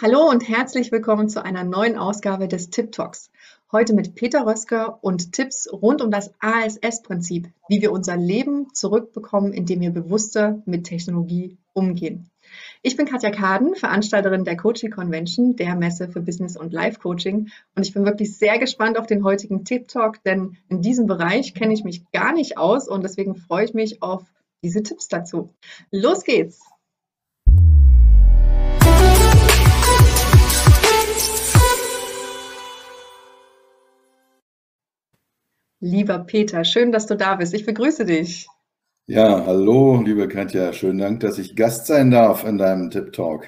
Hallo und herzlich willkommen zu einer neuen Ausgabe des Tip Talks. Heute mit Peter Rösker und Tipps rund um das ASS-Prinzip, wie wir unser Leben zurückbekommen, indem wir bewusster mit Technologie umgehen. Ich bin Katja Kaden, Veranstalterin der Coaching Convention, der Messe für Business und Life Coaching. Und ich bin wirklich sehr gespannt auf den heutigen Tip Talk, denn in diesem Bereich kenne ich mich gar nicht aus und deswegen freue ich mich auf diese Tipps dazu. Los geht's! Lieber Peter, schön, dass du da bist. Ich begrüße dich. Ja, hallo, liebe Katja. Schönen Dank, dass ich Gast sein darf in deinem Tip Talk.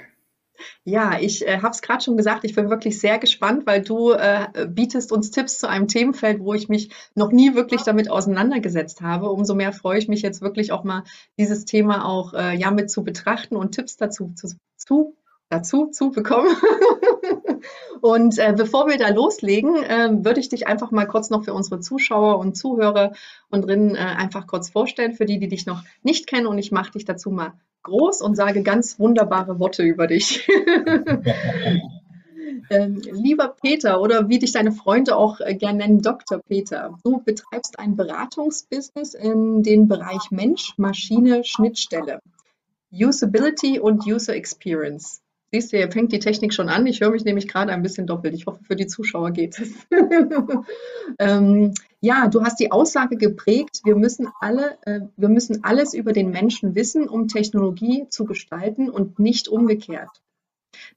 Ja, ich äh, habe es gerade schon gesagt, ich bin wirklich sehr gespannt, weil du äh, bietest uns Tipps zu einem Themenfeld, wo ich mich noch nie wirklich damit auseinandergesetzt habe. Umso mehr freue ich mich jetzt wirklich auch mal, dieses Thema auch äh, ja mit zu betrachten und Tipps dazu zu, zu dazu zu bekommen. und äh, bevor wir da loslegen, äh, würde ich dich einfach mal kurz noch für unsere Zuschauer und Zuhörer und drin äh, einfach kurz vorstellen, für die, die dich noch nicht kennen. Und ich mache dich dazu mal groß und sage ganz wunderbare Worte über dich. ähm, lieber Peter oder wie dich deine Freunde auch äh, gerne nennen, Dr. Peter, du betreibst ein Beratungsbusiness in den Bereich Mensch, Maschine, Schnittstelle. Usability und User Experience. Siehst du, hier fängt die Technik schon an. Ich höre mich nämlich gerade ein bisschen doppelt. Ich hoffe, für die Zuschauer geht es. ähm, ja, du hast die Aussage geprägt, wir müssen alle, äh, wir müssen alles über den Menschen wissen, um Technologie zu gestalten und nicht umgekehrt.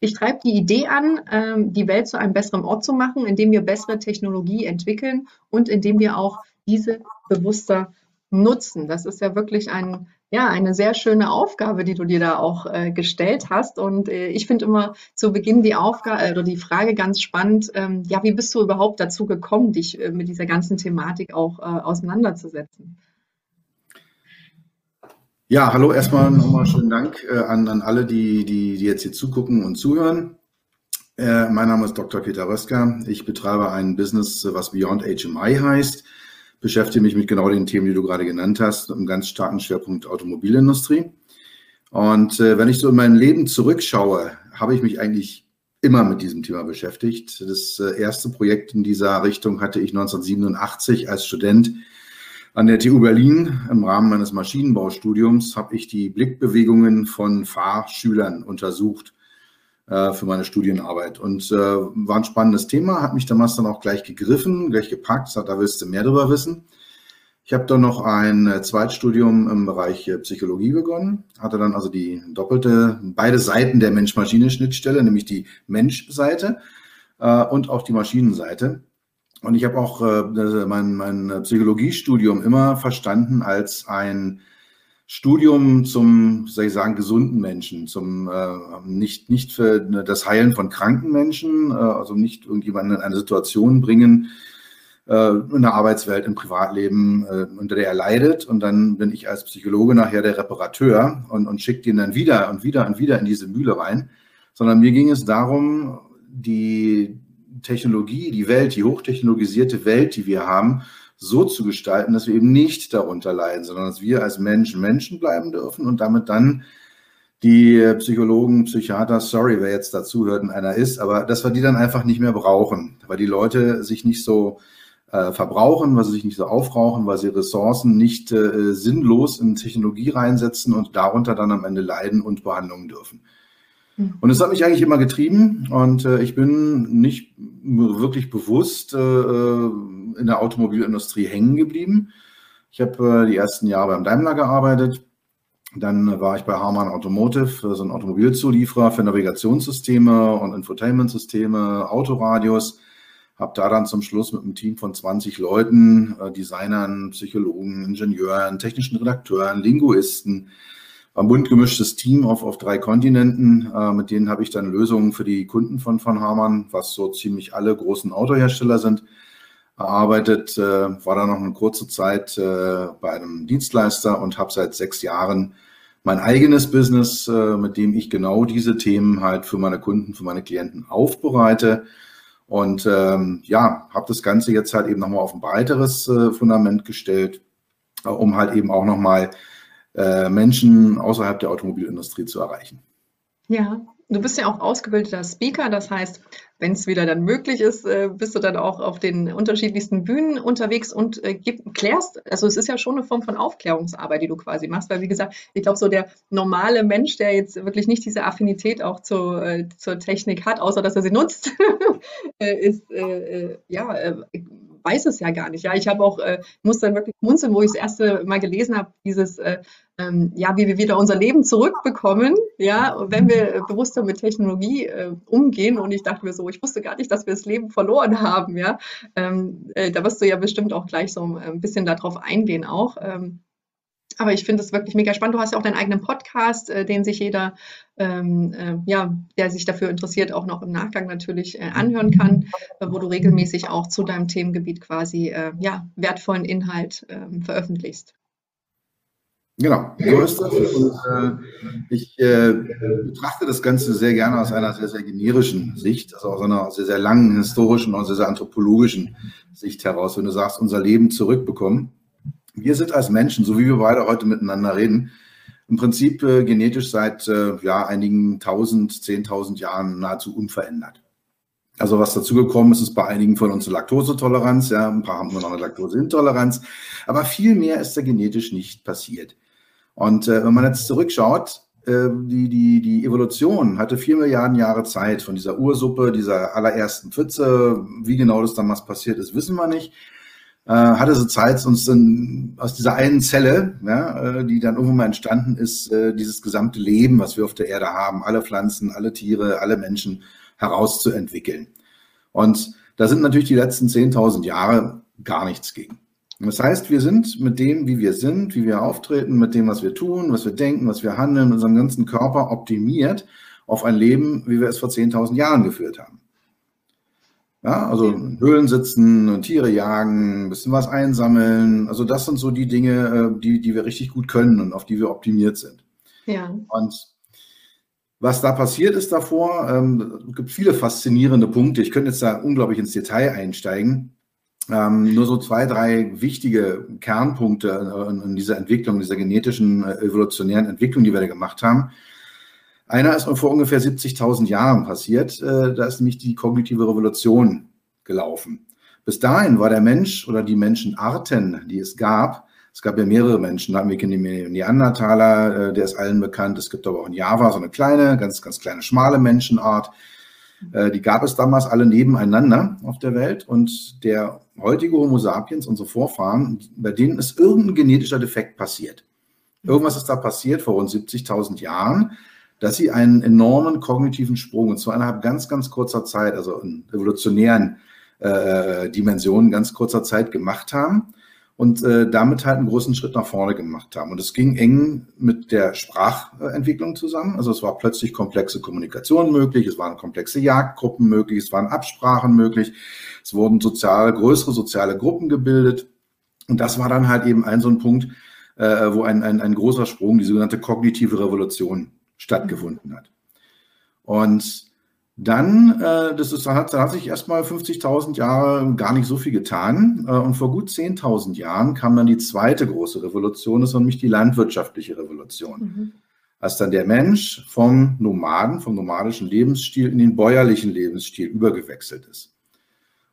Dich treibt die Idee an, ähm, die Welt zu einem besseren Ort zu machen, indem wir bessere Technologie entwickeln und indem wir auch diese bewusster nutzen. Das ist ja wirklich ein ja, eine sehr schöne Aufgabe, die du dir da auch äh, gestellt hast. Und äh, ich finde immer zu Beginn die Aufgabe äh, oder die Frage ganz spannend, ähm, ja, wie bist du überhaupt dazu gekommen, dich äh, mit dieser ganzen Thematik auch äh, auseinanderzusetzen? Ja, hallo erstmal nochmal schönen Dank äh, an, an alle, die, die, die jetzt hier zugucken und zuhören. mein Name ist Dr. Peter Rösker. Ich betreibe ein Business, was Beyond HMI heißt beschäftige mich mit genau den Themen, die du gerade genannt hast, einem ganz starken Schwerpunkt Automobilindustrie. Und äh, wenn ich so in mein Leben zurückschaue, habe ich mich eigentlich immer mit diesem Thema beschäftigt. Das äh, erste Projekt in dieser Richtung hatte ich 1987 als Student an der TU Berlin. Im Rahmen meines Maschinenbaustudiums habe ich die Blickbewegungen von Fahrschülern untersucht für meine Studienarbeit. Und äh, war ein spannendes Thema, hat mich damals dann auch gleich gegriffen, gleich gepackt, sagt, da willst du mehr drüber wissen. Ich habe dann noch ein äh, Zweitstudium im Bereich äh, Psychologie begonnen, hatte dann also die doppelte, beide Seiten der Mensch-Maschine-Schnittstelle, nämlich die Mensch-Seite äh, und auch die Maschinenseite. Und ich habe auch äh, mein, mein Psychologiestudium immer verstanden als ein Studium zum, soll ich sagen, gesunden Menschen, zum äh, nicht, nicht für das Heilen von kranken Menschen, äh, also nicht irgendjemanden in eine Situation bringen, äh, in der Arbeitswelt, im Privatleben, äh, unter der er leidet. Und dann bin ich als Psychologe nachher der Reparateur und, und schicke den dann wieder und wieder und wieder in diese Mühle rein. Sondern mir ging es darum, die Technologie, die Welt, die hochtechnologisierte Welt, die wir haben, so zu gestalten, dass wir eben nicht darunter leiden, sondern dass wir als Menschen Menschen bleiben dürfen und damit dann die Psychologen, Psychiater, sorry, wer jetzt dazu hört und einer ist, aber dass wir die dann einfach nicht mehr brauchen, weil die Leute sich nicht so äh, verbrauchen, weil sie sich nicht so aufrauchen, weil sie Ressourcen nicht äh, sinnlos in Technologie reinsetzen und darunter dann am Ende leiden und Behandlungen dürfen. Und es hat mich eigentlich immer getrieben und äh, ich bin nicht wirklich bewusst äh, äh, in der Automobilindustrie hängen geblieben. Ich habe äh, die ersten Jahre beim Daimler gearbeitet. Dann war ich bei Harman Automotive, äh, so ein Automobilzulieferer für Navigationssysteme und Infotainmentsysteme, Autoradios. Habe da dann zum Schluss mit einem Team von 20 Leuten, äh, Designern, Psychologen, Ingenieuren, technischen Redakteuren, Linguisten, ein bunt gemischtes Team auf, auf drei Kontinenten. Äh, mit denen habe ich dann Lösungen für die Kunden von von Hamann, was so ziemlich alle großen Autohersteller sind, erarbeitet. Äh, war dann noch eine kurze Zeit äh, bei einem Dienstleister und habe seit sechs Jahren mein eigenes Business, äh, mit dem ich genau diese Themen halt für meine Kunden, für meine Klienten aufbereite. Und ähm, ja, habe das Ganze jetzt halt eben nochmal auf ein breiteres äh, Fundament gestellt, äh, um halt eben auch nochmal Menschen außerhalb der Automobilindustrie zu erreichen. Ja, Du bist ja auch ausgebildeter Speaker, das heißt, wenn es wieder dann möglich ist, äh, bist du dann auch auf den unterschiedlichsten Bühnen unterwegs und äh, klärst, also es ist ja schon eine Form von Aufklärungsarbeit, die du quasi machst, weil wie gesagt, ich glaube, so der normale Mensch, der jetzt wirklich nicht diese Affinität auch zu, äh, zur Technik hat, außer dass er sie nutzt, äh, ist, äh, äh, ja, weiß es ja gar nicht. Ja, ich habe auch, äh, muss dann wirklich munzeln, wo ich das erste Mal gelesen habe, dieses, äh, ähm, ja, wie wir wieder unser Leben zurückbekommen, ja, wenn wir äh, bewusster mit Technologie äh, umgehen. Und ich dachte mir so, ich wusste gar nicht, dass wir das Leben verloren haben, ja. Ähm, äh, da wirst du ja bestimmt auch gleich so ein bisschen darauf eingehen auch. Ähm, aber ich finde es wirklich mega spannend. Du hast ja auch deinen eigenen Podcast, äh, den sich jeder, ähm, äh, ja, der sich dafür interessiert, auch noch im Nachgang natürlich äh, anhören kann, äh, wo du regelmäßig auch zu deinem Themengebiet quasi äh, ja, wertvollen Inhalt ähm, veröffentlichst. Genau, so ist das. Und, ich betrachte das Ganze sehr gerne aus einer sehr, sehr generischen Sicht, also aus einer sehr, sehr langen historischen und sehr, sehr anthropologischen Sicht heraus. Wenn du sagst, unser Leben zurückbekommen, wir sind als Menschen, so wie wir beide heute miteinander reden, im Prinzip äh, genetisch seit äh, ja, einigen tausend, zehntausend Jahren nahezu unverändert. Also was dazugekommen ist, ist bei einigen von uns eine Laktosetoleranz, ja, ein paar haben nur noch eine Laktoseintoleranz, aber viel mehr ist da genetisch nicht passiert. Und äh, wenn man jetzt zurückschaut, äh, die, die, die Evolution hatte vier Milliarden Jahre Zeit von dieser Ursuppe, dieser allerersten Pfütze. Wie genau das damals passiert ist, wissen wir nicht äh, hatte so Zeit, uns dann aus dieser einen Zelle, ja, äh, die dann irgendwann mal entstanden ist, äh, dieses gesamte Leben, was wir auf der Erde haben, alle Pflanzen, alle Tiere, alle Menschen herauszuentwickeln. Und da sind natürlich die letzten 10.000 Jahre gar nichts gegen. Das heißt, wir sind mit dem, wie wir sind, wie wir auftreten, mit dem, was wir tun, was wir denken, was wir handeln, unserem ganzen Körper optimiert auf ein Leben, wie wir es vor 10.000 Jahren geführt haben. Ja, also in Höhlen sitzen, Tiere jagen, ein bisschen was einsammeln. Also das sind so die Dinge, äh, die, die wir richtig gut können und auf die wir optimiert sind. Ja. Und was da passiert ist davor, ähm, es gibt viele faszinierende Punkte. Ich könnte jetzt da unglaublich ins Detail einsteigen. Ähm, nur so zwei, drei wichtige Kernpunkte in, in dieser Entwicklung, dieser genetischen, äh, evolutionären Entwicklung, die wir da gemacht haben. Einer ist vor ungefähr 70.000 Jahren passiert. Äh, da ist nämlich die kognitive Revolution gelaufen. Bis dahin war der Mensch oder die Menschenarten, die es gab, es gab ja mehrere Menschen, wir den Neandertaler, äh, der ist allen bekannt. Es gibt aber auch in Java so eine kleine, ganz, ganz kleine, schmale Menschenart. Äh, die gab es damals alle nebeneinander auf der Welt. Und der heutige Homo sapiens, unsere Vorfahren, bei denen ist irgendein genetischer Defekt passiert. Irgendwas ist da passiert vor rund 70.000 Jahren dass sie einen enormen kognitiven Sprung, und zwar innerhalb ganz, ganz kurzer Zeit, also in evolutionären äh, Dimensionen, ganz kurzer Zeit gemacht haben und äh, damit halt einen großen Schritt nach vorne gemacht haben. Und es ging eng mit der Sprachentwicklung zusammen. Also es war plötzlich komplexe Kommunikation möglich, es waren komplexe Jagdgruppen möglich, es waren Absprachen möglich, es wurden soziale, größere soziale Gruppen gebildet. Und das war dann halt eben ein so ein Punkt, äh, wo ein, ein, ein großer Sprung, die sogenannte kognitive Revolution stattgefunden hat. Und dann, äh, das ist, da hat, da hat sich erstmal 50.000 Jahre gar nicht so viel getan. Äh, und vor gut 10.000 Jahren kam dann die zweite große Revolution, das war nämlich die landwirtschaftliche Revolution. Mhm. Als dann der Mensch vom Nomaden, vom nomadischen Lebensstil in den bäuerlichen Lebensstil übergewechselt ist.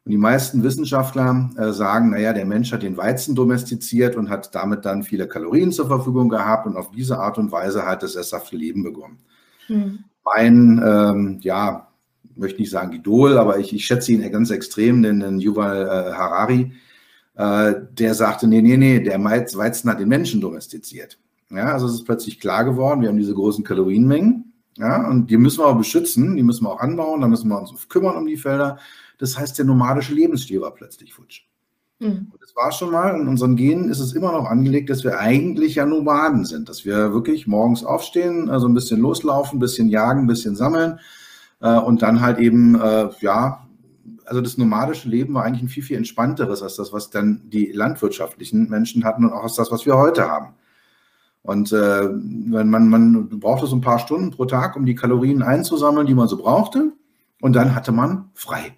Und die meisten Wissenschaftler äh, sagen, naja, der Mensch hat den Weizen domestiziert und hat damit dann viele Kalorien zur Verfügung gehabt und auf diese Art und Weise hat das sesshafte Leben begonnen. Hm. Mein, ähm, ja, möchte nicht sagen Idol, aber ich, ich schätze ihn ganz extrem, den, den Yuval äh, Harari, äh, der sagte, nee, nee, nee, der Weizen hat den Menschen domestiziert. Ja, also es ist plötzlich klar geworden, wir haben diese großen Kalorienmengen, ja, und die müssen wir auch beschützen, die müssen wir auch anbauen, da müssen wir uns kümmern um die Felder. Das heißt, der nomadische Lebensstil war plötzlich futsch. Mhm. Das war schon mal, in unseren Genen ist es immer noch angelegt, dass wir eigentlich ja Nomaden sind, dass wir wirklich morgens aufstehen, also ein bisschen loslaufen, ein bisschen jagen, ein bisschen sammeln äh, und dann halt eben, äh, ja, also das nomadische Leben war eigentlich ein viel, viel entspannteres als das, was dann die landwirtschaftlichen Menschen hatten und auch als das, was wir heute haben. Und äh, wenn man, man brauchte so ein paar Stunden pro Tag, um die Kalorien einzusammeln, die man so brauchte, und dann hatte man frei.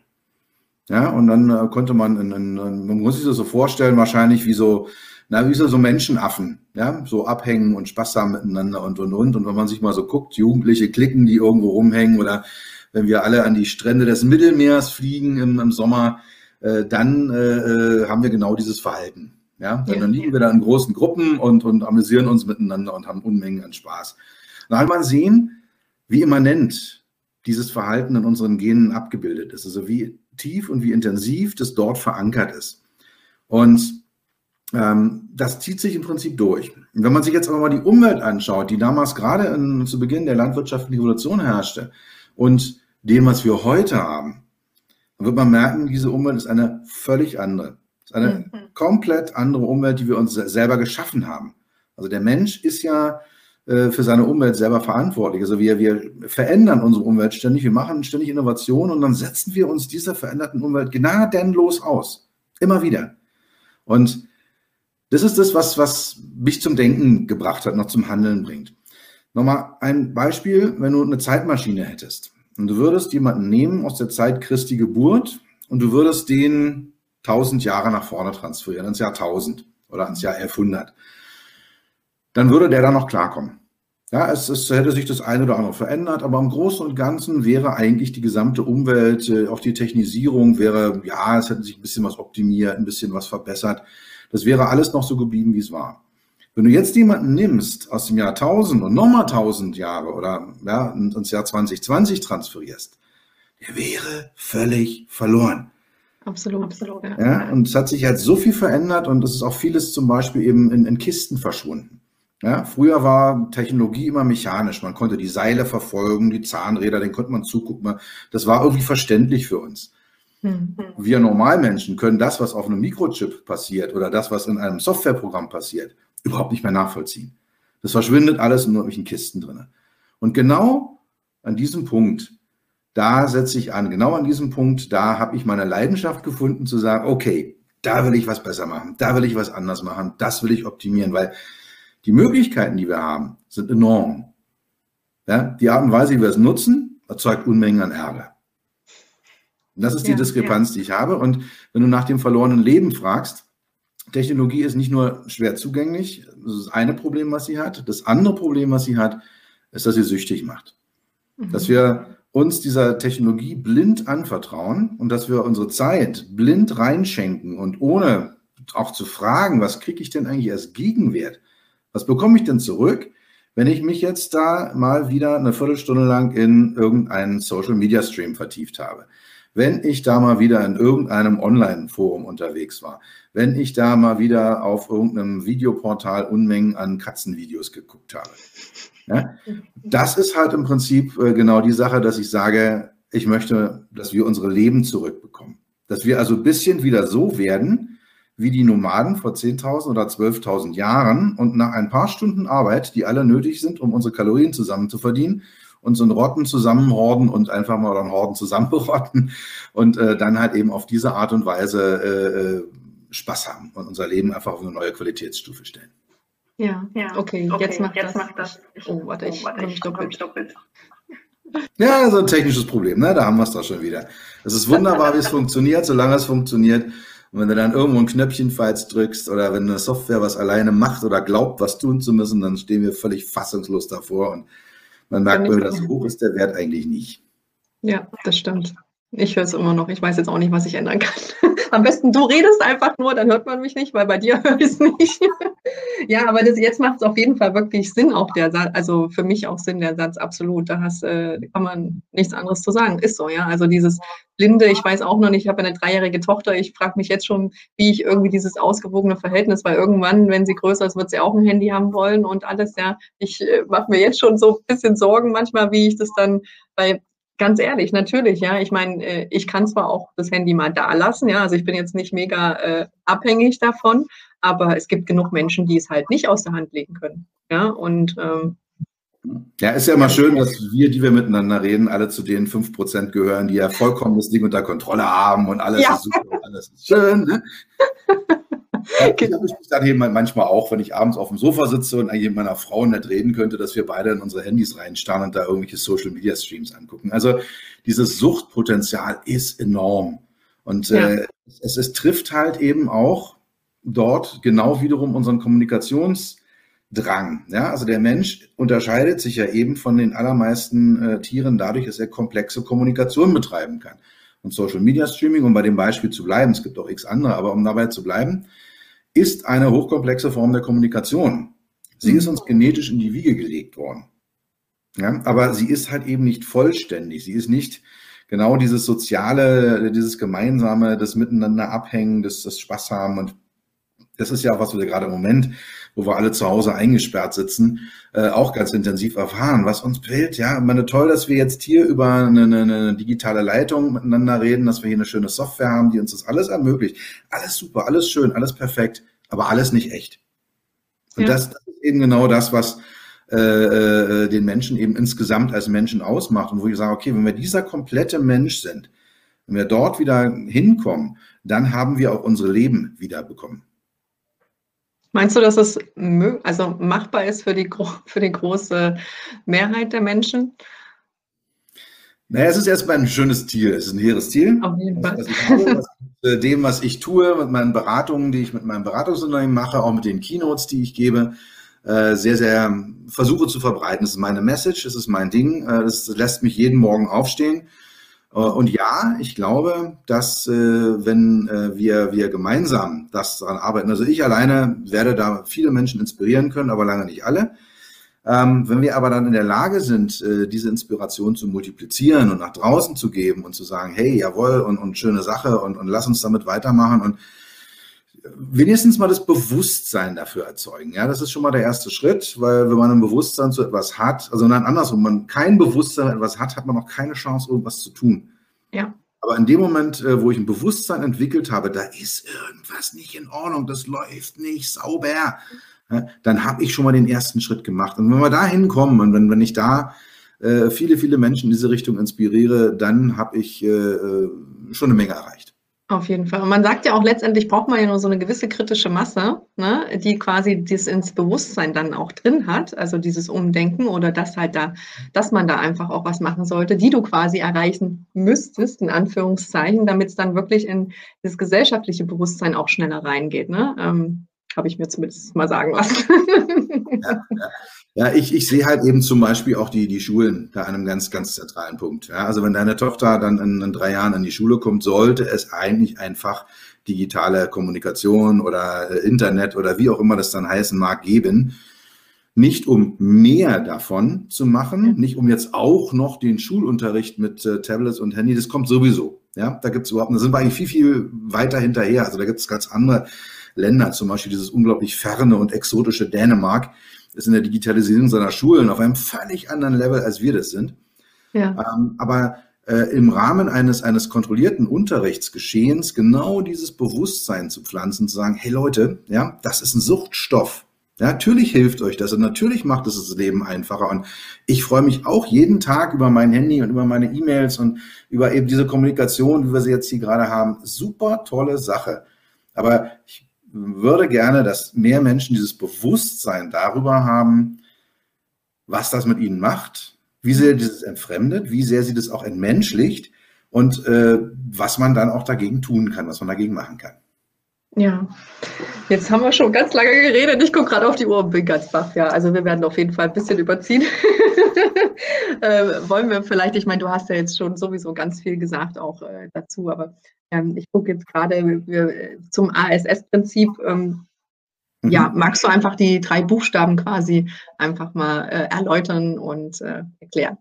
Ja, und dann äh, konnte man, in, in, man muss sich das so vorstellen, wahrscheinlich wie so na, wie so, so Menschenaffen, ja, so abhängen und Spaß haben miteinander und, und, und. Und wenn man sich mal so guckt, Jugendliche klicken, die irgendwo rumhängen oder wenn wir alle an die Strände des Mittelmeers fliegen im, im Sommer, äh, dann äh, äh haben wir genau dieses Verhalten. Ja, ja. dann liegen wir da in großen Gruppen und, und amüsieren uns miteinander und haben Unmengen an Spaß. Da hat man sehen, wie immanent dieses Verhalten in unseren Genen abgebildet ist. Also wie tief und wie intensiv das dort verankert ist. Und ähm, das zieht sich im Prinzip durch. Und wenn man sich jetzt aber mal die Umwelt anschaut, die damals gerade in, zu Beginn der landwirtschaftlichen Revolution herrschte und dem, was wir heute haben, dann wird man merken, diese Umwelt ist eine völlig andere. Es ist eine mhm. komplett andere Umwelt, die wir uns selber geschaffen haben. Also der Mensch ist ja für seine Umwelt selber verantwortlich. Also wir, wir verändern unsere Umwelt ständig, wir machen ständig Innovationen und dann setzen wir uns dieser veränderten Umwelt gnadenlos aus. Immer wieder. Und das ist das, was, was mich zum Denken gebracht hat, noch zum Handeln bringt. Nochmal ein Beispiel, wenn du eine Zeitmaschine hättest und du würdest jemanden nehmen aus der Zeit Christi Geburt und du würdest den 1000 Jahre nach vorne transferieren, ins Jahr 1000 oder ins Jahr 1100, dann würde der da noch klarkommen. Ja, es, es hätte sich das eine oder andere verändert, aber im Großen und Ganzen wäre eigentlich die gesamte Umwelt, äh, auch die Technisierung wäre, ja, es hätte sich ein bisschen was optimiert, ein bisschen was verbessert. Das wäre alles noch so geblieben, wie es war. Wenn du jetzt jemanden nimmst aus dem Jahr 1000 und nochmal 1000 Jahre oder ja, ins Jahr 2020 transferierst, der wäre völlig verloren. Absolut. Absolut ja. ja. und es hat sich halt so viel verändert und es ist auch vieles zum Beispiel eben in, in Kisten verschwunden. Ja, früher war Technologie immer mechanisch. Man konnte die Seile verfolgen, die Zahnräder, den konnte man zugucken. Das war irgendwie verständlich für uns. Mhm. Wir Normalmenschen können das, was auf einem Mikrochip passiert oder das, was in einem Softwareprogramm passiert, überhaupt nicht mehr nachvollziehen. Das verschwindet alles in irgendwelchen Kisten drin. Und genau an diesem Punkt, da setze ich an, genau an diesem Punkt, da habe ich meine Leidenschaft gefunden zu sagen, okay, da will ich was besser machen, da will ich was anders machen, das will ich optimieren, weil die Möglichkeiten, die wir haben, sind enorm. Ja, die Art und Weise, wie wir es nutzen, erzeugt Unmengen an Ärger. Und das ist die ja, Diskrepanz, ja. die ich habe. Und wenn du nach dem verlorenen Leben fragst, Technologie ist nicht nur schwer zugänglich, das ist das eine Problem, was sie hat. Das andere Problem, was sie hat, ist, dass sie süchtig macht. Mhm. Dass wir uns dieser Technologie blind anvertrauen und dass wir unsere Zeit blind reinschenken und ohne auch zu fragen, was kriege ich denn eigentlich als Gegenwert? Was bekomme ich denn zurück, wenn ich mich jetzt da mal wieder eine Viertelstunde lang in irgendeinen Social Media Stream vertieft habe? wenn ich da mal wieder in irgendeinem Online-Forum unterwegs war, wenn ich da mal wieder auf irgendeinem Videoportal Unmengen an Katzenvideos geguckt habe. Ja? Das ist halt im Prinzip äh, genau die Sache, dass ich sage, ich möchte, dass wir unsere Leben zurückbekommen. Dass wir also ein bisschen wieder so werden, wie die Nomaden vor 10.000 oder 12.000 Jahren und nach ein paar Stunden Arbeit, die alle nötig sind, um unsere Kalorien zusammen zu verdienen, und so einen Rotten zusammenhorden und einfach mal einen Horden zusammenrotten und äh, dann halt eben auf diese Art und Weise äh, Spaß haben und unser Leben einfach auf eine neue Qualitätsstufe stellen. Ja, ja. Okay, okay, jetzt macht jetzt das. Macht das. Oh, warte, ich, oh, warte, ich doppelt. doppelt. Ja, so ein technisches Problem, ne? Da haben wir es doch schon wieder. Es ist wunderbar, wie es funktioniert, solange es funktioniert. Und wenn du dann irgendwo ein Knöpfchen falsch drückst oder wenn eine Software was alleine macht oder glaubt, was tun zu müssen, dann stehen wir völlig fassungslos davor und man merkt nur, dass hoch ist der Wert eigentlich nicht. Ja, das stimmt. Ich höre es immer noch. Ich weiß jetzt auch nicht, was ich ändern kann. Am besten du redest einfach nur, dann hört man mich nicht, weil bei dir höre ich es nicht. Ja, aber das, jetzt macht es auf jeden Fall wirklich Sinn, auch der Satz, also für mich auch Sinn, der Satz, absolut. Da hast, äh, kann man nichts anderes zu sagen. Ist so, ja. Also dieses Blinde, ich weiß auch noch nicht, ich habe eine dreijährige Tochter, ich frage mich jetzt schon, wie ich irgendwie dieses ausgewogene Verhältnis, weil irgendwann, wenn sie größer ist, wird sie auch ein Handy haben wollen und alles, ja. Ich äh, mache mir jetzt schon so ein bisschen Sorgen manchmal, wie ich das dann bei Ganz ehrlich, natürlich, ja. Ich meine, äh, ich kann zwar auch das Handy mal da lassen, ja, also ich bin jetzt nicht mega äh, abhängig davon, aber es gibt genug Menschen, die es halt nicht aus der Hand legen können. Ja, und ähm, ja, ist ja immer schön, dass wir, die wir miteinander reden, alle zu den 5% gehören, die ja vollkommen das Ding unter Kontrolle haben und alles ja. ist super und alles ist schön. Ne? Ich habe mich dann eben manchmal auch, wenn ich abends auf dem Sofa sitze und eigentlich mit meiner Frau nett reden könnte, dass wir beide in unsere Handys reinstarren und da irgendwelche Social Media Streams angucken. Also dieses Suchtpotenzial ist enorm. Und ja. äh, es, es trifft halt eben auch dort genau wiederum unseren Kommunikationsdrang. Ja, also der Mensch unterscheidet sich ja eben von den allermeisten äh, Tieren dadurch, dass er komplexe Kommunikation betreiben kann. Und Social Media Streaming, um bei dem Beispiel zu bleiben, es gibt auch x andere, aber um dabei zu bleiben, ist eine hochkomplexe Form der Kommunikation. Sie ist uns genetisch in die Wiege gelegt worden. Ja, aber sie ist halt eben nicht vollständig. Sie ist nicht genau dieses soziale, dieses gemeinsame, das Miteinander abhängen, das, das Spaß haben. Und das ist ja auch, was wir gerade im Moment, wo wir alle zu Hause eingesperrt sitzen, äh, auch ganz intensiv erfahren, was uns fehlt. Ja, ich meine, toll, dass wir jetzt hier über eine, eine, eine digitale Leitung miteinander reden, dass wir hier eine schöne Software haben, die uns das alles ermöglicht. Alles super, alles schön, alles perfekt, aber alles nicht echt. Und ja. das, das ist eben genau das, was äh, äh, den Menschen eben insgesamt als Menschen ausmacht. Und wo ich sage, okay, wenn wir dieser komplette Mensch sind, wenn wir dort wieder hinkommen, dann haben wir auch unsere Leben wieder bekommen. Meinst du, dass es also machbar ist für die, für die große Mehrheit der Menschen? Naja, es ist erstmal ein schönes Ziel. Es ist ein hehres Ziel. Auf jeden Fall. Habe, was, äh, dem, was ich tue, mit meinen Beratungen, die ich mit meinem Beratungsunternehmen mache, auch mit den Keynotes, die ich gebe, äh, sehr, sehr versuche zu verbreiten. Das ist meine Message, das ist mein Ding, äh, das lässt mich jeden Morgen aufstehen. Äh, und ja, ich glaube, dass wenn wir, wir gemeinsam das daran arbeiten, also ich alleine werde da viele Menschen inspirieren können, aber lange nicht alle. Ähm, wenn wir aber dann in der Lage sind, diese Inspiration zu multiplizieren und nach draußen zu geben und zu sagen, hey, jawohl, und, und schöne Sache und, und lass uns damit weitermachen und wenigstens mal das Bewusstsein dafür erzeugen. Ja, das ist schon mal der erste Schritt, weil wenn man ein Bewusstsein zu etwas hat, also nein, andersrum, wenn man kein Bewusstsein zu etwas hat, hat man auch keine Chance, irgendwas zu tun. Ja. Aber in dem Moment, äh, wo ich ein Bewusstsein entwickelt habe, da ist irgendwas nicht in Ordnung, das läuft nicht sauber, dann habe ich schon mal den ersten Schritt gemacht. Und wenn wir da hinkommen und wenn, wenn ich da äh, viele, viele Menschen in diese Richtung inspiriere, dann habe ich äh, schon eine Menge erreicht. Auf jeden Fall. Und man sagt ja auch, letztendlich braucht man ja nur so eine gewisse kritische Masse, ne, die quasi das ins Bewusstsein dann auch drin hat, also dieses Umdenken oder das halt da, dass man da einfach auch was machen sollte, die du quasi erreichen müsstest, in Anführungszeichen, damit es dann wirklich in das gesellschaftliche Bewusstsein auch schneller reingeht. Ne? Ähm, Habe ich mir zumindest mal sagen lassen. Ja, ja. Ja, ich, ich sehe halt eben zum Beispiel auch die, die Schulen da an einem ganz, ganz zentralen Punkt. Ja, also wenn deine Tochter dann in, in drei Jahren in die Schule kommt, sollte es eigentlich einfach digitale Kommunikation oder äh, Internet oder wie auch immer das dann heißen mag, geben. Nicht um mehr davon zu machen, nicht um jetzt auch noch den Schulunterricht mit äh, Tablets und Handy, das kommt sowieso. Ja, da gibt es überhaupt, da sind wir eigentlich viel, viel weiter hinterher. Also da gibt es ganz andere Länder, zum Beispiel dieses unglaublich ferne und exotische Dänemark, ist in der Digitalisierung seiner Schulen auf einem völlig anderen Level, als wir das sind. Ja. Ähm, aber äh, im Rahmen eines, eines kontrollierten Unterrichtsgeschehens genau dieses Bewusstsein zu pflanzen, zu sagen, hey Leute, ja, das ist ein Suchtstoff. Ja, natürlich hilft euch das und natürlich macht es das Leben einfacher. Und ich freue mich auch jeden Tag über mein Handy und über meine E-Mails und über eben diese Kommunikation, wie wir sie jetzt hier gerade haben. Super tolle Sache. Aber ich würde gerne, dass mehr Menschen dieses Bewusstsein darüber haben, was das mit ihnen macht, wie sehr dieses entfremdet, wie sehr sie das auch entmenschlicht und äh, was man dann auch dagegen tun kann, was man dagegen machen kann. Ja, jetzt haben wir schon ganz lange geredet. Ich gucke gerade auf die Uhr und bin ganz baff. Ja, also wir werden auf jeden Fall ein bisschen überziehen. äh, wollen wir vielleicht, ich meine, du hast ja jetzt schon sowieso ganz viel gesagt auch äh, dazu, aber ähm, ich gucke jetzt gerade zum ASS-Prinzip. Ähm, mhm. Ja, magst du einfach die drei Buchstaben quasi einfach mal äh, erläutern und äh, erklären?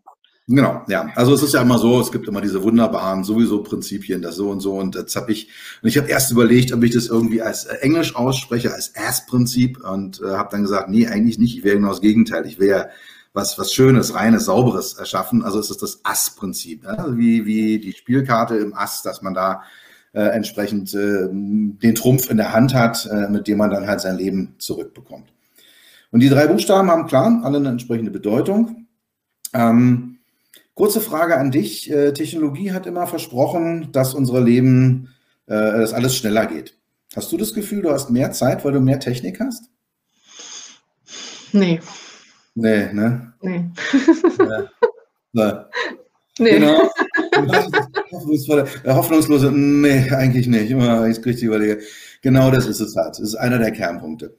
Genau, ja. Also es ist ja immer so, es gibt immer diese wunderbaren sowieso Prinzipien, das so und so. Und jetzt habe ich, und ich habe erst überlegt, ob ich das irgendwie als äh, Englisch ausspreche, als Ass-Prinzip und äh, habe dann gesagt, nee, eigentlich nicht. Ich wäre genau das Gegenteil. Ich wäre was, was Schönes, Reines, Sauberes erschaffen. Also es ist das Ass-Prinzip. Ja? Also wie, wie die Spielkarte im Ass, dass man da äh, entsprechend äh, den Trumpf in der Hand hat, äh, mit dem man dann halt sein Leben zurückbekommt. Und die drei Buchstaben haben klar alle eine entsprechende Bedeutung. Ähm, Kurze Frage an dich. Äh, Technologie hat immer versprochen, dass unsere Leben, äh, dass alles schneller geht. Hast du das Gefühl, du hast mehr Zeit, weil du mehr Technik hast? Nee. Nee, ne? Nee. ja. ja. Nee. Genau. Hoffnungsvolle, hoffnungslose, nee, eigentlich nicht. Immer, ich richtig überlege. Genau das ist es halt. Das ist einer der Kernpunkte.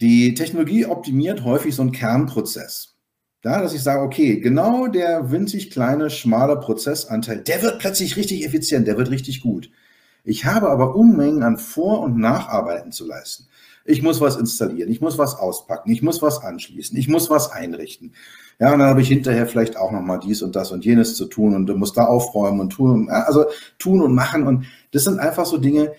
Die Technologie optimiert häufig so einen Kernprozess. Ja, dass ich sage, okay, genau der winzig kleine, schmale Prozessanteil, der wird plötzlich richtig effizient, der wird richtig gut. Ich habe aber Unmengen an Vor- und Nacharbeiten zu leisten. Ich muss was installieren, ich muss was auspacken, ich muss was anschließen, ich muss was einrichten. Ja, und dann habe ich hinterher vielleicht auch nochmal dies und das und jenes zu tun und du musst da aufräumen und tun, also tun und machen. Und das sind einfach so Dinge,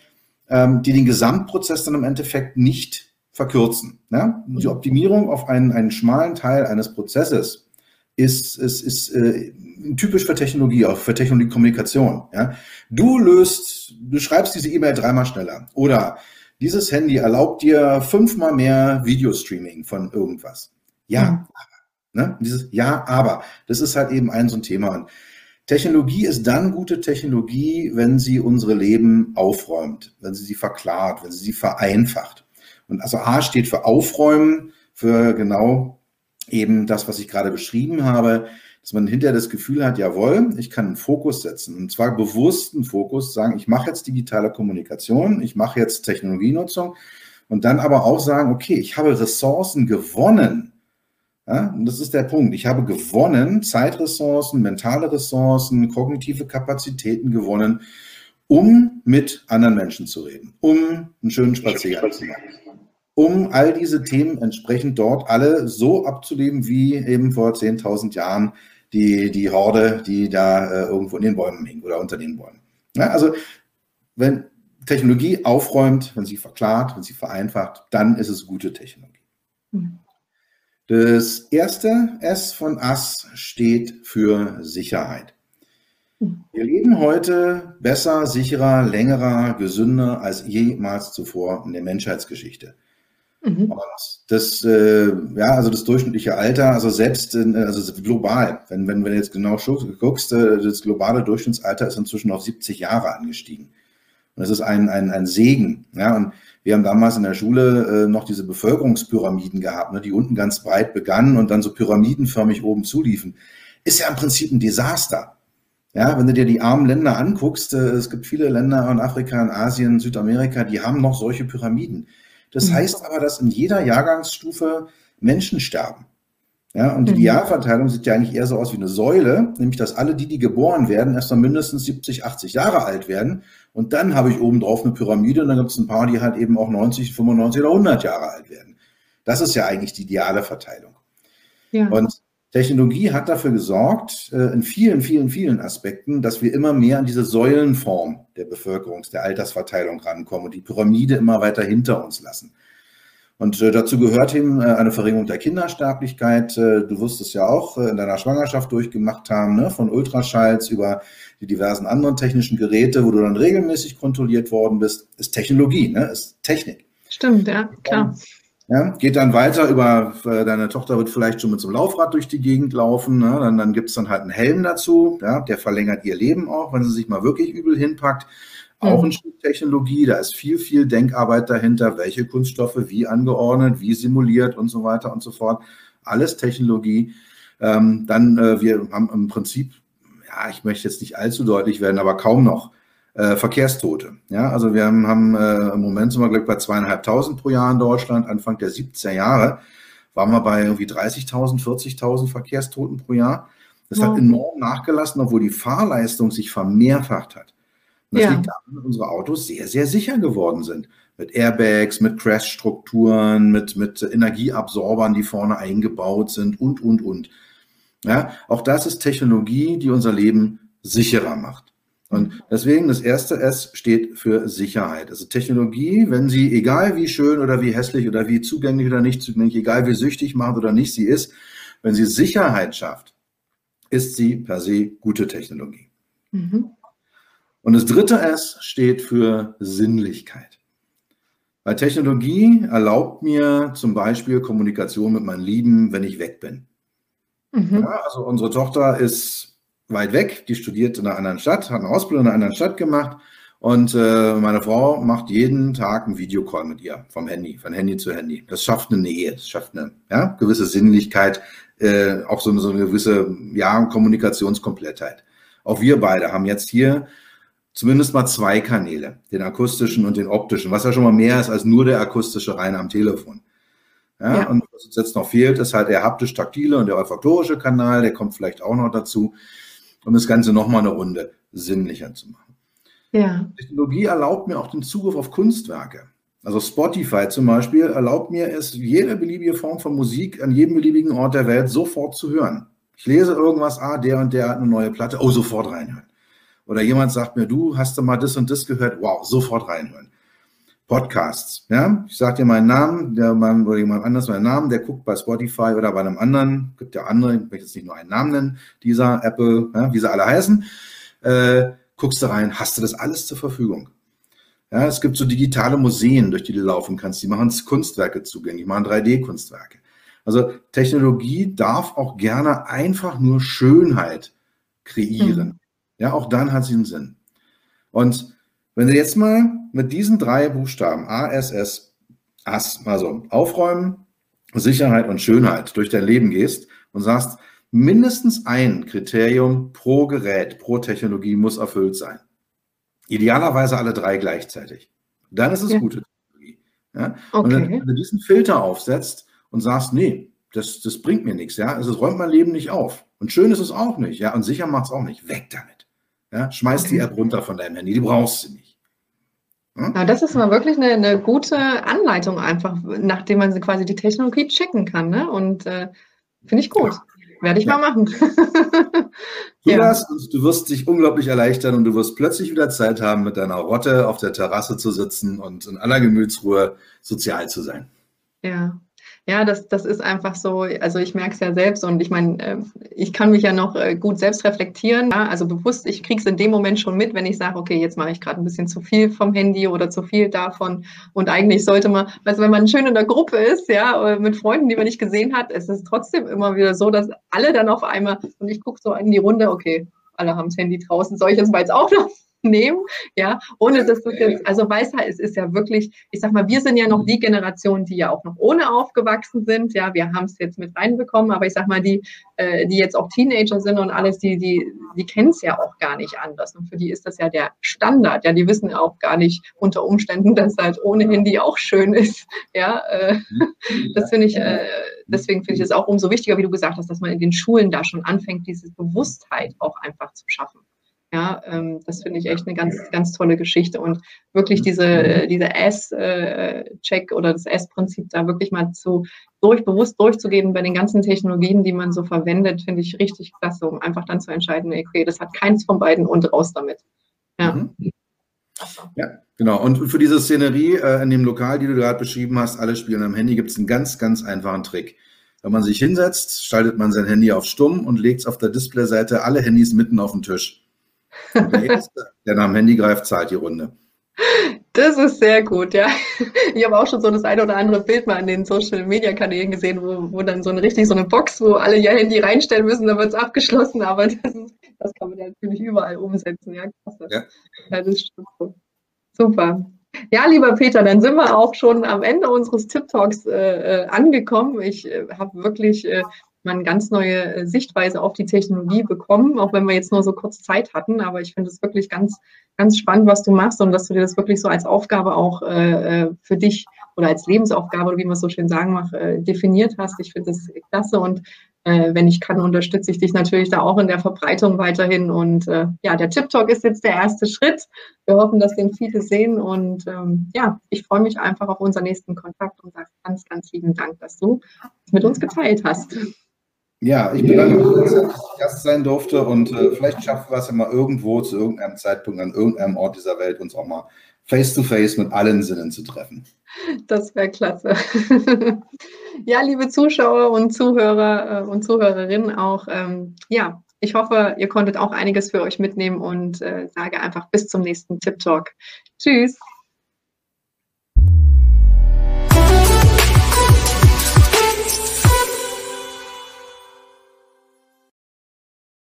ähm, die den Gesamtprozess dann im Endeffekt nicht verkürzen. Ja? Die Optimierung auf einen, einen schmalen Teil eines Prozesses ist, ist, ist äh, typisch für Technologie, auch für Technologiekommunikation. Ja? Du löst, du schreibst diese E-Mail dreimal schneller oder dieses Handy erlaubt dir fünfmal mehr Videostreaming von irgendwas. Ja, mhm. Ne? Dieses Ja, aber. Das ist halt eben ein so ein Thema. Und Technologie ist dann gute Technologie, wenn sie unsere Leben aufräumt, wenn sie sie verklart, wenn sie sie vereinfacht. Und also A steht für Aufräumen, für genau eben das, was ich gerade beschrieben habe, dass man hinterher das Gefühl hat, jawohl, ich kann einen Fokus setzen. Und zwar bewussten Fokus, sagen, ich mache jetzt digitale Kommunikation, ich mache jetzt Technologienutzung und dann aber auch sagen, okay, ich habe Ressourcen gewonnen ja, und das ist der Punkt. Ich habe gewonnen, Zeitressourcen, mentale Ressourcen, kognitive Kapazitäten gewonnen, um mit anderen Menschen zu reden, um einen schönen Spaziergang zu machen, um all diese Themen entsprechend dort alle so abzuleben, wie eben vor 10.000 Jahren die, die Horde, die da äh, irgendwo in den Bäumen hing oder unter den Bäumen. Ja, also wenn Technologie aufräumt, wenn sie verklart, wenn sie vereinfacht, dann ist es gute Technologie. Mhm. Das erste S von AS steht für Sicherheit. Wir leben heute besser, sicherer, längerer, gesünder als jemals zuvor in der Menschheitsgeschichte. Mhm. Das, äh, ja, also das durchschnittliche Alter, also selbst, in, also global, wenn, wenn, wenn du jetzt genau guckst, äh, das globale Durchschnittsalter ist inzwischen auf 70 Jahre angestiegen. Und das ist ein, ein, ein Segen. Ja, und wir haben damals in der Schule äh, noch diese Bevölkerungspyramiden gehabt, ne, die unten ganz breit begannen und dann so pyramidenförmig oben zuliefen. Ist ja im Prinzip ein Desaster. Ja, wenn du dir die armen Länder anguckst, äh, es gibt viele Länder in Afrika, in Asien, Südamerika, die haben noch solche Pyramiden. Das mhm. heißt aber, dass in jeder Jahrgangsstufe Menschen sterben. Ja, und die mhm. Idealverteilung sieht ja eigentlich eher so aus wie eine Säule, nämlich dass alle die, die geboren werden, erst mal mindestens 70, 80 Jahre alt werden. Und dann habe ich oben drauf eine Pyramide und dann gibt es ein paar, die halt eben auch 90, 95 oder 100 Jahre alt werden. Das ist ja eigentlich die ideale Verteilung. Ja. Und Technologie hat dafür gesorgt, äh, in vielen, vielen, vielen Aspekten, dass wir immer mehr an diese Säulenform der Bevölkerungs-, der Altersverteilung rankommen und die Pyramide immer weiter hinter uns lassen. Und äh, dazu gehört eben äh, eine Verringerung der Kindersterblichkeit. Du wirst es ja auch in deiner Schwangerschaft durchgemacht haben, ne? von Ultraschalls über die diversen anderen technischen Geräte, wo du dann regelmäßig kontrolliert worden bist, ist Technologie, ne? ist Technik. Stimmt, ja, klar. Ja, geht dann weiter über, äh, deine Tochter wird vielleicht schon mit so einem Laufrad durch die Gegend laufen, ne? dann, dann gibt es dann halt einen Helm dazu, ja? der verlängert ihr Leben auch, wenn sie sich mal wirklich übel hinpackt. Auch mhm. ein Stück Technologie, da ist viel, viel Denkarbeit dahinter, welche Kunststoffe wie angeordnet, wie simuliert und so weiter und so fort. Alles Technologie. Ähm, dann, äh, wir haben im Prinzip, ja, ich möchte jetzt nicht allzu deutlich werden, aber kaum noch äh, Verkehrstote. Ja, also wir haben, haben äh, im Moment sind wir gleich bei zweieinhalbtausend pro Jahr in Deutschland. Anfang der 70er Jahre waren wir bei irgendwie 30.000, 40.000 Verkehrstoten pro Jahr. Das ja. hat enorm nachgelassen, obwohl die Fahrleistung sich vermehrfacht hat. Und das ja. liegt daran, dass unsere Autos sehr, sehr sicher geworden sind. Mit Airbags, mit Crash-Strukturen, mit, mit Energieabsorbern, die vorne eingebaut sind und, und, und. Ja, auch das ist Technologie, die unser Leben sicherer macht. Und deswegen das erste S steht für Sicherheit. Also Technologie, wenn sie, egal wie schön oder wie hässlich oder wie zugänglich oder nicht zugänglich, egal wie süchtig macht oder nicht sie ist, wenn sie Sicherheit schafft, ist sie per se gute Technologie. Mhm. Und das dritte S steht für Sinnlichkeit. Weil Technologie erlaubt mir zum Beispiel Kommunikation mit meinen Lieben, wenn ich weg bin. Mhm. Ja, also unsere Tochter ist weit weg, die studiert in einer anderen Stadt, hat eine Ausbildung in einer anderen Stadt gemacht und äh, meine Frau macht jeden Tag einen Videocall mit ihr vom Handy, von Handy zu Handy. Das schafft eine Nähe, das schafft eine ja, gewisse Sinnlichkeit, äh, auch so eine, so eine gewisse ja, Kommunikationskomplettheit. Auch wir beide haben jetzt hier zumindest mal zwei Kanäle, den akustischen und den optischen, was ja schon mal mehr ist als nur der akustische rein am Telefon. Ja, ja. Und was uns jetzt noch fehlt, ist halt der haptisch-taktile und der olfaktorische Kanal, der kommt vielleicht auch noch dazu, um das Ganze nochmal eine Runde sinnlicher zu machen. Ja. Technologie erlaubt mir auch den Zugriff auf Kunstwerke. Also Spotify zum Beispiel erlaubt mir es, jede beliebige Form von Musik an jedem beliebigen Ort der Welt sofort zu hören. Ich lese irgendwas, ah, der und der hat eine neue Platte, oh, sofort reinhören. Oder jemand sagt mir, du hast du mal das und das gehört, wow, sofort reinhören. Podcasts, ja, ich sage dir meinen Namen, der Mann oder jemand anders meinen Namen, der guckt bei Spotify oder bei einem anderen, gibt ja andere, ich möchte jetzt nicht nur einen Namen nennen, dieser Apple, ja, wie sie alle heißen, äh, guckst du rein, hast du das alles zur Verfügung. Ja, es gibt so digitale Museen, durch die du laufen kannst. Die machen Kunstwerke zugänglich, machen 3D-Kunstwerke. Also Technologie darf auch gerne einfach nur Schönheit kreieren. Mhm. Ja, auch dann hat sie einen Sinn. Und wenn du jetzt mal mit diesen drei Buchstaben A, S, S, AS, also aufräumen, Sicherheit und Schönheit durch dein Leben gehst und sagst, mindestens ein Kriterium pro Gerät, pro Technologie muss erfüllt sein. Idealerweise alle drei gleichzeitig. Dann ist es ja. gute Technologie. Ja? Okay. Und wenn du diesen Filter aufsetzt und sagst, nee, das, das bringt mir nichts, ja, also es räumt mein Leben nicht auf. Und schön ist es auch nicht, ja, und sicher macht es auch nicht. Weg damit. Ja? Schmeiß okay. die App runter von deinem Handy, die brauchst du nicht. Ja das ist mal wirklich eine, eine, gute Anleitung einfach, nachdem man quasi die Technologie checken kann. Ne? Und äh, finde ich gut. Ja. Werde ich ja. mal machen. ja. das und du wirst dich unglaublich erleichtern und du wirst plötzlich wieder Zeit haben, mit deiner Rotte auf der Terrasse zu sitzen und in aller Gemütsruhe sozial zu sein. Ja, ja, das, das ist einfach so, also ich merke es ja selbst und ich meine, äh, ich kann mich ja noch äh, gut selbst reflektieren. Ja? Also bewusst, ich kriege es in dem Moment schon mit, wenn ich sage, okay, jetzt mache ich gerade ein bisschen zu viel vom Handy oder zu viel davon. Und eigentlich sollte man, also wenn man schön in der Gruppe ist, ja, äh, mit Freunden, die man nicht gesehen hat, ist es trotzdem immer wieder so, dass alle dann auf einmal, und ich gucke so in die Runde, okay, alle haben das Handy draußen, soll ich das mal jetzt auch noch nehmen, ja, ohne dass du jetzt, also du, es ist ja wirklich, ich sag mal, wir sind ja noch die Generation, die ja auch noch ohne aufgewachsen sind, ja, wir haben es jetzt mit reinbekommen, aber ich sag mal, die, äh, die jetzt auch Teenager sind und alles, die, die, die kennen es ja auch gar nicht anders. Und für die ist das ja der Standard, ja, die wissen auch gar nicht unter Umständen, dass halt ohne Handy auch schön ist, ja, äh, das finde ich, äh, deswegen finde ich es auch umso wichtiger, wie du gesagt hast, dass man in den Schulen da schon anfängt, diese Bewusstheit auch einfach zu schaffen. Ja, ähm, das finde ich echt eine ganz, ganz tolle Geschichte und wirklich diese, äh, diese S-Check oder das S-Prinzip da wirklich mal zu durch, bewusst durchzugehen bei den ganzen Technologien, die man so verwendet, finde ich richtig klasse, um einfach dann zu entscheiden, okay, das hat keins von beiden und raus damit. Ja. Mhm. Ja, genau. Und für diese Szenerie äh, in dem Lokal, die du gerade beschrieben hast, alle spielen am Handy, gibt es einen ganz, ganz einfachen Trick. Wenn man sich hinsetzt, schaltet man sein Handy auf Stumm und legt auf der Displayseite alle Handys mitten auf den Tisch. Der Erste, der nach dem Handy greift, zahlt die Runde. Das ist sehr gut, ja. Ich habe auch schon so das eine oder andere Bild mal in den Social Media Kanälen gesehen, wo, wo dann so eine richtig so eine Box, wo alle ihr Handy reinstellen müssen, dann wird es abgeschlossen, aber das, ist, das kann man ja natürlich überall umsetzen. Ja, klasse. Ja. ja das ist so. Super. Ja, lieber Peter, dann sind wir auch schon am Ende unseres Tip Talks äh, äh angekommen. Ich äh, habe wirklich äh, man ganz neue äh, Sichtweise auf die Technologie bekommen, auch wenn wir jetzt nur so kurz Zeit hatten. Aber ich finde es wirklich ganz, ganz spannend, was du machst und dass du dir das wirklich so als Aufgabe auch äh, äh für dich oder als Lebensaufgabe, wie man es so schön sagen mag, äh, definiert hast. Ich finde das klasse und äh, wenn ich kann, unterstütze ich dich natürlich da auch in der Verbreitung weiterhin. Und äh, ja, der Tip Talk ist jetzt der erste Schritt. Wir hoffen, dass den viele sehen. Und ähm, ja, ich freue mich einfach auf unseren nächsten Kontakt und sage ganz, ganz lieben Dank, dass du es mit uns geteilt hast. Ja, ich bedanke mich, dass ich Gast sein durfte und äh, vielleicht schaffen wir es ja mal irgendwo zu irgendeinem Zeitpunkt an irgendeinem Ort dieser Welt uns auch mal face to face mit allen Sinnen zu treffen. Das wäre klasse. ja, liebe Zuschauer und Zuhörer äh, und Zuhörerinnen auch, ähm, ja, ich hoffe, ihr konntet auch einiges für euch mitnehmen und äh, sage einfach bis zum nächsten Tip Talk. Tschüss.